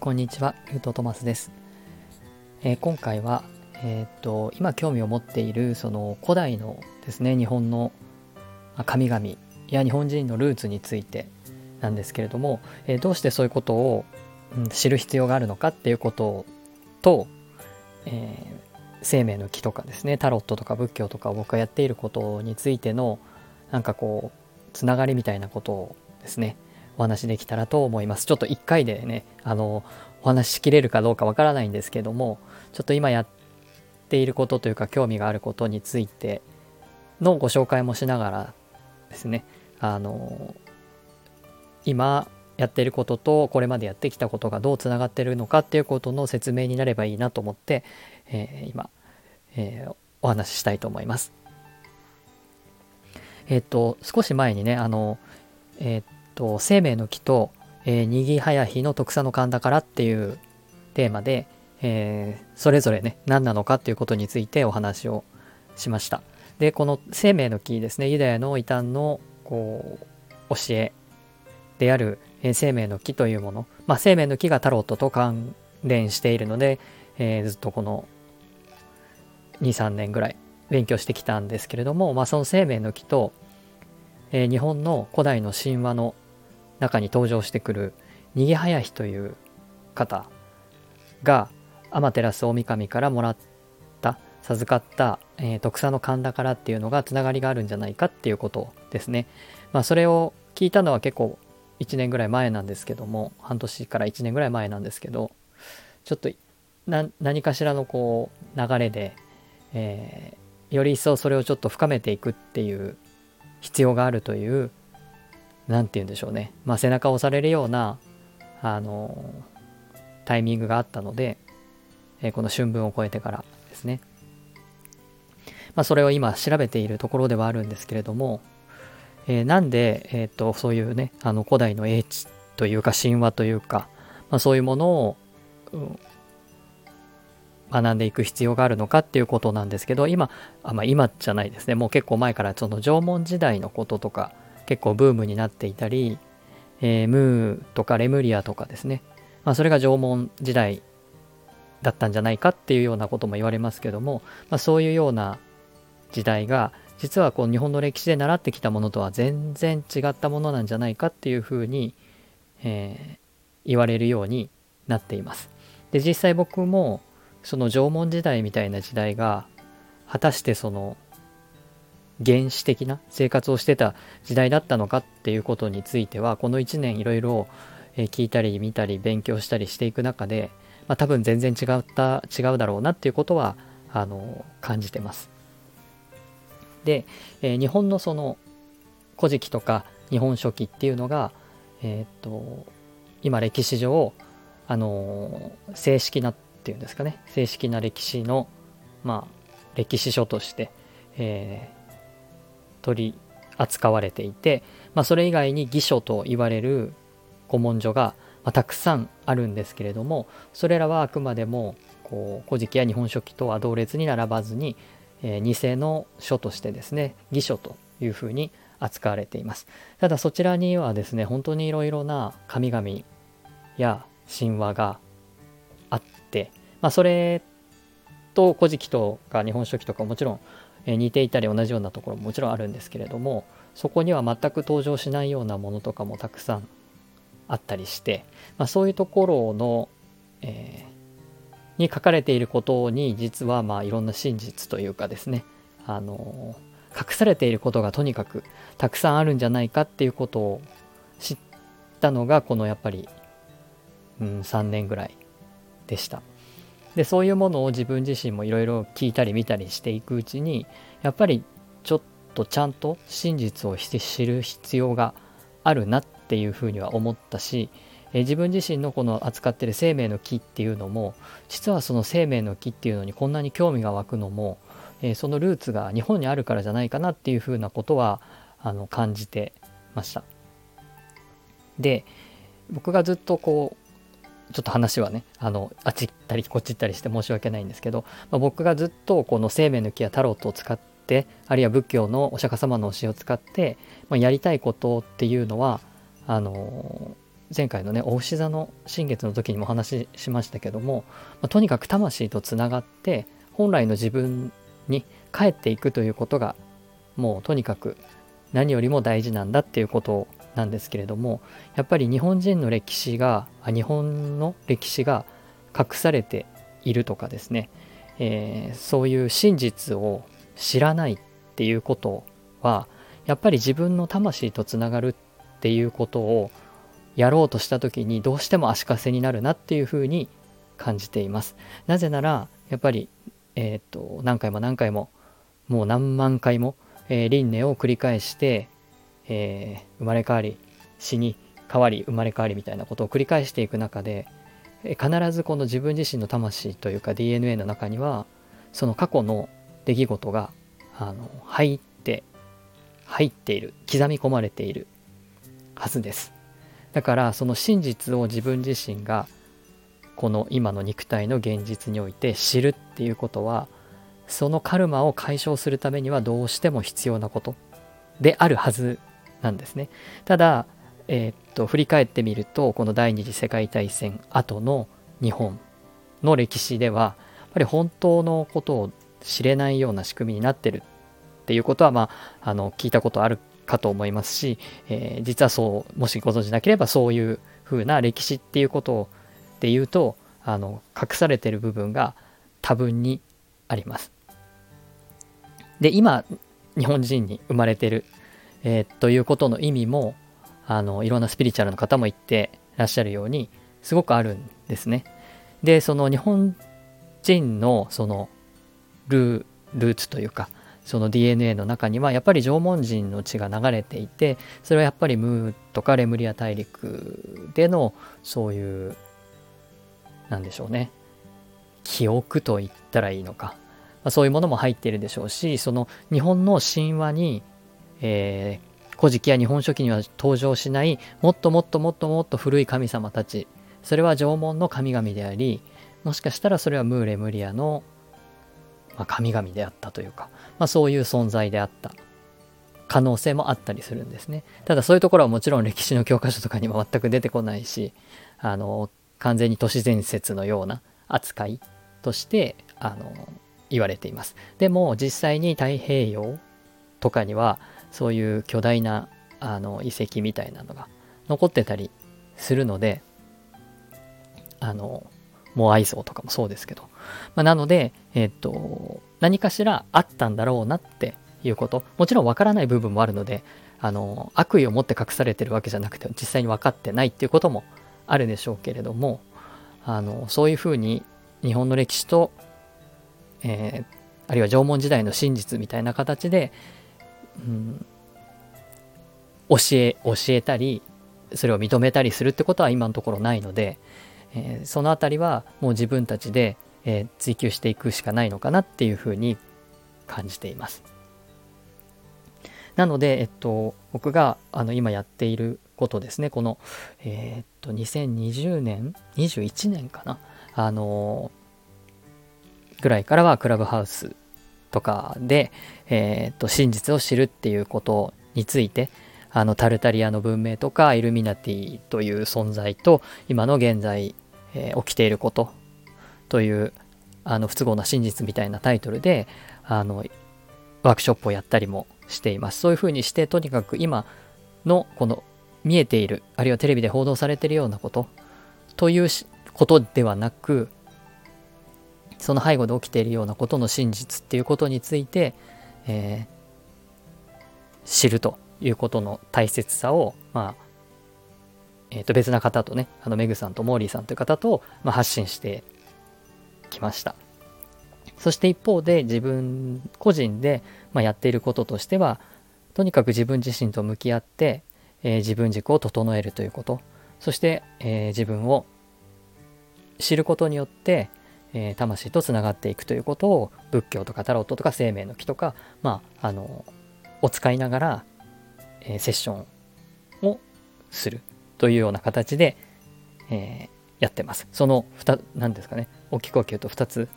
こんにちは、ゆうとトマスです。えー、今回は、えー、っと今興味を持っているその古代のですね日本の神々や日本人のルーツについてなんですけれども、えー、どうしてそういうことを、うん、知る必要があるのかっていうことと、え生命の木とかですねタロットとか仏教とか僕がやっていることについてのなんかこうつながりみたいなことをですねお話できたらと思います。ちょっと1回でね、あの、お話ししきれるかどうかわからないんですけども、ちょっと今やっていることというか興味があることについてのご紹介もしながらですね、あの、今やってることとこれまでやってきたことがどうつながってるのかっていうことの説明になればいいなと思って、えー、今、えー、お話ししたいと思います。えっ、と、少し前にね、あの、えっ、と、生命の木と、えー、にぎはやひの特産の神田からっていうテーマで、えー、それぞれね、何なのかっていうことについてお話をしました。で、この生命の木ですね、ユダヤの異端のこう教えである、えー、生命の木というもの、まあ、生命の木がタロットと関連しているので、えー、ずっとこの2、3年ぐらい勉強してきたんですけれども、まあ、その生命の木と、えー、日本の古代の神話の中に登場してくる逃げ早日という方が天照大神からもらった授かった、えー、特産の神田からっていうのがつながりがあるんじゃないかっていうことですね。まあそれを聞いたのは結構1年ぐらい前なんですけども半年から1年ぐらい前なんですけどちょっと何かしらのこう流れで、えー、より一層それをちょっと深めていくっていう必要があるという何て言うんでしょうね、まあ、背中を押されるようなあのタイミングがあったので、えこの春分を超えてからですね、まあ、それを今調べているところではあるんですけれども、えー、なんで、えーと、そういうねあの古代の英知というか神話というか、まあ、そういうものを、うん、学んでいく必要があるのかっていうことなんですけど今あ、まあ、今じゃないですねもう結構前からその縄文時代のこととか結構ブームになっていたり、えー、ムーとかレムリアとかですね、まあ、それが縄文時代だったんじゃないかっていうようなことも言われますけども、まあ、そういうような時代が実はこう日本の歴史で習ってきたものとは全然違ったものなんじゃないかっていうふうに、えー、言われるようになっています。で実際僕もその縄文時代みたいな時代が果たしてその原始的な生活をしてた時代だったのかっていうことについてはこの1年いろいろ聞いたり見たり勉強したりしていく中で、まあ、多分全然違った違うだろうなっていうことはあの感じてます。で、えー、日本のその古事記とか日本書紀っていうのが、えー、っと今歴史上あの正式なっていうんですかね。正式な歴史のまあ歴史書として、えー、取り扱われていて、まあ、それ以外に義書と言われる古文書が、まあ、たくさんあるんですけれどもそれらはあくまでもこう古事記や日本書紀とは同列に並ばずに、えー、偽の書としてですね義書というふうに扱われています。ただそちらにはですね本当にいろいろな神々や神話が、まあ、それと古事記とか日本書紀とかもちろん似ていたり同じようなところももちろんあるんですけれどもそこには全く登場しないようなものとかもたくさんあったりして、まあ、そういうところの、えー、に書かれていることに実はまあいろんな真実というかですねあの隠されていることがとにかくたくさんあるんじゃないかっていうことを知ったのがこのやっぱり、うん、3年ぐらいでした。でそういうものを自分自身もいろいろ聞いたり見たりしていくうちにやっぱりちょっとちゃんと真実を知る必要があるなっていうふうには思ったしえ自分自身のこの扱ってる生命の木っていうのも実はその生命の木っていうのにこんなに興味が湧くのも、えそのルーツが日本にあるからじゃないかなっていうふうなことはあの感じてました。で僕がずっとこうちょっと話はね、あの、あっち行ったりこっち行ったりして申し訳ないんですけど、まあ、僕がずっとこの生命の木やタロットを使って、あるいは仏教のお釈迦様の教えを使って、まあ、やりたいことっていうのは、あの前回のねお牛座の新月の時にもお話ししましたけども、まあ、とにかく魂とつながって本来の自分に帰っていくということがもうとにかく何よりも大事なんだっていうことをなんですけれどもやっぱり日本人の歴史が日本の歴史が隠されているとかですね、えー、そういう真実を知らないっていうことはやっぱり自分の魂とつながるっていうことをやろうとした時にどうしても足かせになるなっていうふうに感じています。なぜならやっぱり、えー、っと何回も何回ももう何万回も、えー、輪廻を繰り返して、えー、生まれ変わり死に変わり生まれ変わりみたいなことを繰り返していく中で、え必ずこの自分自身の魂というか DNA の中にはその過去の出来事があの入って入っている刻み込まれているはずです。だからその真実を自分自身がこの今の肉体の現実において知るっていうことはそのカルマを解消するためにはどうしても必要なことであるはずなんですね。ただ、えー、っと振り返ってみるとこの第二次世界大戦後の日本の歴史ではやっぱり本当のことを知れないような仕組みになってるっていうことは、まあ、あの聞いたことあるかと思いますし、えー、実はそうもしご存じなければそういうふうな歴史っていうことで言うとあの隠されてる部分が多分にあります。で今日本人に生まれてる、えー、ということの意味もあのいろんなスピリチュアルの方も言ってらっしゃるようにすごくあるんですね。でその日本人のそのルーツというかその DNA の中にはやっぱり縄文人の血が流れていてそれはやっぱりムーとかレムリア大陸でのそういうなんでしょうね記憶と言ったらいいのかまあ、そういうものも入っているでしょうしその日本の神話に、えー、古事記や日本書紀には登場しないもっともっともっともっと古い神様たち。それは縄文の神々でありもしかしたらそれはムーレムリアの、まあ、神々であったというか、まあ、そういう存在であった。可能性もあったりするんですね。ただそういうところはもちろん歴史の教科書とかにも全く出てこないしあの完全に都市伝説のような扱いとしてあの言われています。でも実際に太平洋とかにはそういう巨大なあの遺跡みたいなのが残ってたりするのであのモアイ像とかもそうですけど、まあ、なので、えっと何かしらあったんだろうなっていうこと。もちろんわからない部分もあるのであの悪意を持って隠されてるわけじゃなくて実際に分かってないっていうこともあるでしょうけれどもあのそういうふうに日本の歴史とえー、あるいは縄文時代の真実みたいな形で、うん、教え教えたりそれを認めたりするってことは今のところないので、えー、その辺りはもう自分たちで、えー、追求していくしかないのかなっていうふうに感じています。なので、えっと、僕があの今やっていることですね、この、えー、っと、2020年、21年かな、あの、ぐらいからはクラブハウスとかで、えー、と真実を知るっていうことについてあのタルタリアの文明とかイルミナティという存在と今の現在、えー、起きていることというあの不都合な真実みたいなタイトルであのワークショップをやったりもしています。そういうふうにしてとにかく今のこの見えているあるいはテレビで報道されているようなことということではなくその背後で起きているようなことの真実っていうことについて、えー、知るということの大切さを、まあえー、と別な方とねあのメグさんとモーリーさんという方と、まあ、発信してきました。そして一方で自分個人で、まあ、やっていることとしてはとにかく自分自身と向き合って、えー、自分軸を整えるということ。そして、えー、自分を知ることによって、えー、魂とつながっていくということを仏教とかタロットとか生命の木とか、まあ、あのを使いながら、えー、セッションをするというような形で、えー、やってます。その2何ですかね大きく分けると2つ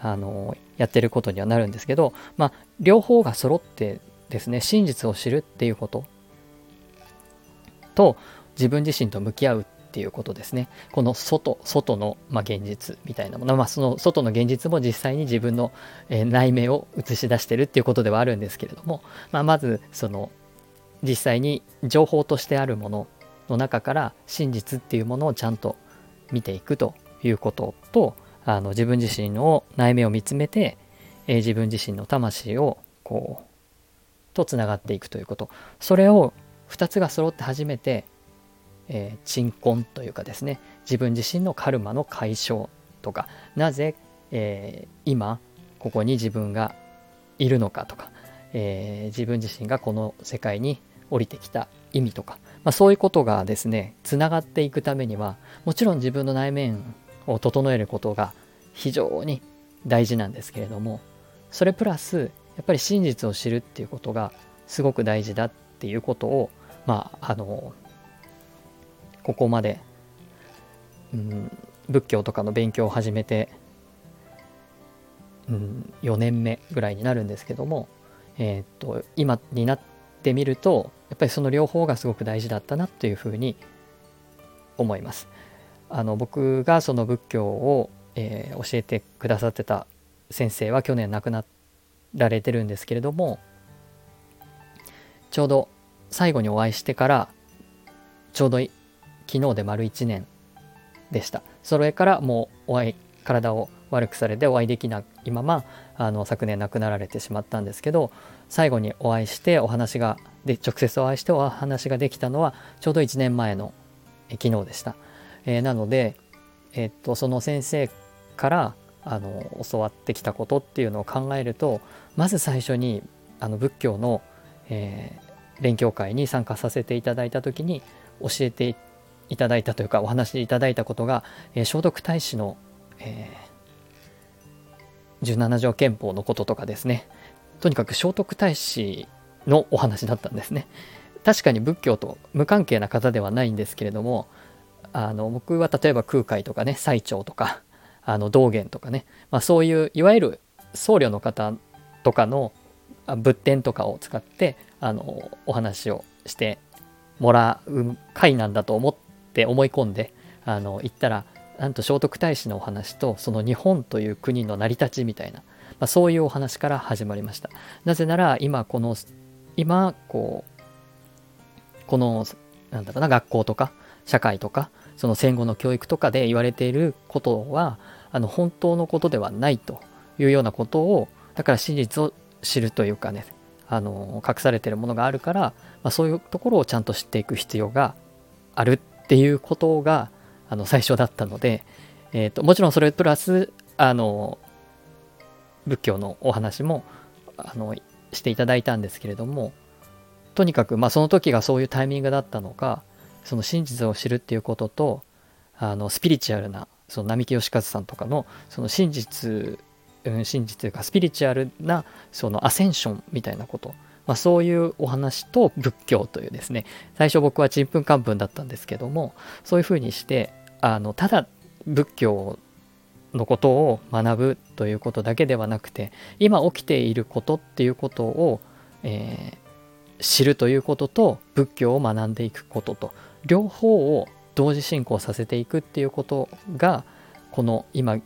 あのやってることにはなるんですけど、まあ、両方が揃ってですね真実を知るっていうことと自分自身と向き合うっっていうことですね。この外、外の、まあ、現実みたいなもの、まあ、その外の現実も実際に自分の、え内面を映し出してるっていうことではあるんですけれども、まあ、まずその実際に情報としてあるものの中から真実っていうものをちゃんと見ていくということとあの自分自身の内面を見つめて、えー、自分自身の魂をこうとつながっていくということ。それを2つが揃って初めて、えー、鎮魂というかですね自分自身のカルマの解消とかなぜ、えー、今ここに自分がいるのかとか、えー、自分自身がこの世界に降りてきた意味とか、まあ、そういうことがですねつながっていくためにはもちろん自分の内面を整えることが非常に大事なんですけれどもそれプラスやっぱり真実を知るっていうことがすごく大事だっていうことをまああのここまで、うん、仏教とかの勉強を始めて、うん、4年目ぐらいになるんですけども、えー、と今になってみるとやっぱりその両方がすごく大事だったなというふうに思います。あの僕がその仏教を、えー、教えてくださってた先生は去年亡くなられてるんですけれどもちょうど最後にお会いしてからちょうど昨日で丸1年でしたそれからもうお会い体を悪くされてお会いできないままあの昨年亡くなられてしまったんですけど最後にお会いしてお話がで直接お会いしてお話ができたのはちょうど1年前の昨日でした。えー、なので、えー、っとその先生からあの教わってきたことっていうのを考えるとまず最初にあの仏教の、えー、勉強会に参加させていただいた時に教えていただいたというかお話しいただいたことが、えー、聖徳太子の、えー、17条憲法のこととかですね。とにかく聖徳太子のお話だったんですね。確かに仏教と無関係な方ではないんですけれどもあの僕は例えば空海とかね最澄とかあの道元とかね、まあ、そういういわゆる僧侶の方とかの仏典とかを使ってあのお話をしてもらう会なんだと思っって思い込んであの行ったらなんと聖徳太子のお話とその日本という国の成り立ちみたいな、まあ、そういうお話から始まりました。なぜなら今この今こうこのなんだろうな学校とか社会とかその戦後の教育とかで言われていることはあの本当のことではないというようなことをだから真実を知るというかねあの隠されているものがあるから、まあ、そういうところをちゃんと知っていく必要があるっていうことがあの最初だったので、えーと、もちろんそれプラスあの仏教のお話もあのしていただいたんですけれどもとにかくまあその時がそういうタイミングだったのかその真実を知るっていうこととあのスピリチュアルなその並木義和さんとかのその真実、うん、真実というかスピリチュアルなそのアセンションみたいなこと、まあ、そういうお話と仏教というですね最初僕はちんぷんかんぷんだったんですけどもそういうふうにしてあのただ仏教のことを学ぶということだけではなくて今起きていることっていうことを、えー、知るということと仏教を学んでいくことと両方を同時進行させていくっていうことがこの今、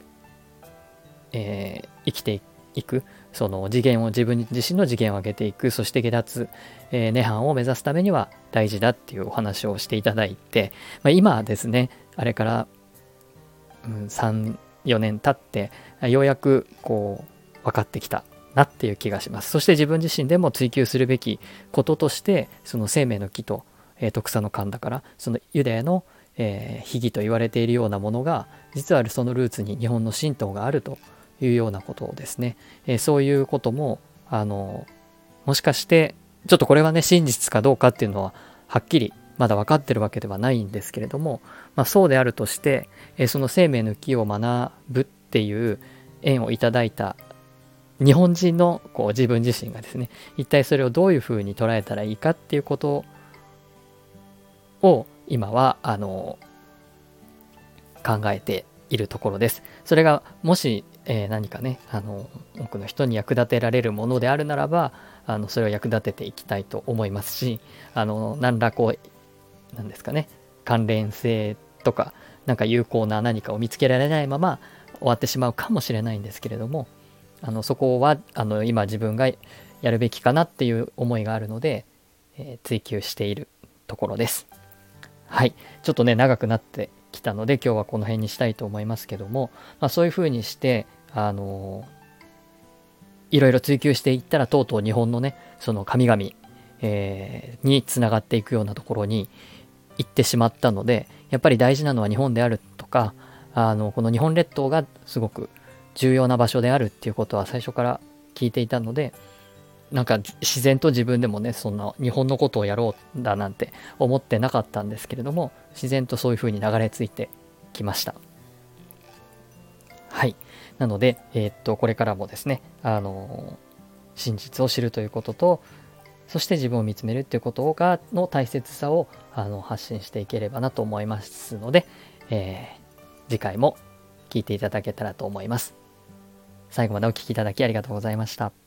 えー、生きていくその次元を自分自身の次元を上げていく。そして下脱、えー、涅槃を目指すためには大事だっていうお話をしていただいて、まあ、今ですねあれから、うん、34年経ってようやくこう分かってきたなっていう気がします。そして自分自身でも追求するべきこととしてその生命の木とえー、徳佐の勘だからそのユダヤの、えー、秘儀と言われているようなものが実はそのルーツに日本の神道があるというようなことですね、えー、そういうこともあのもしかしてちょっとこれはね真実かどうかっていうのははっきりまだ分かってるわけではないんですけれども、まあ、そうであるとして、えその生命の木を学ぶっていう縁をいただいた日本人のこう自分自身がですね一体それをどういうふうに捉えたらいいかっていうことを今はあの考えているところです。それがもし、えー、何かねあの多くの人に役立てられるものであるならばあのそれを役立てていきたいと思いますしあの何らこうなんですかね関連性とかなんか有効な何かを見つけられないまま終わってしまうかもしれないんですけれどもあのそこはあの今自分がやるべきかなっていう思いがあるので、えー、追求しているところです。はい。ちょっとね、長くなってきたので、今日はこの辺にしたいと思いますけども、まあ、そういうふうにして、あの、いろいろ追求していったら、とうとう日本のね、その神々、えー、につながっていくようなところに行ってしまったので、やっぱり大事なのは日本であるとか、あの、この日本列島がすごく重要な場所であるっていうことは最初から聞いていたので、なんか自然と自分でもね、そんな日本のことをやろうだなんて思ってなかったんですけれども、自然とそういう風に流れ着いてきました。はい。なので、えー、っと、これからもですね、あの真実を知るということと、そして自分を見つめるっていうことが、の大切さをあの発信していければなと思いますので、えー、次回も聞いていただけたらと思います。最後までお聴きいただきありがとうございました。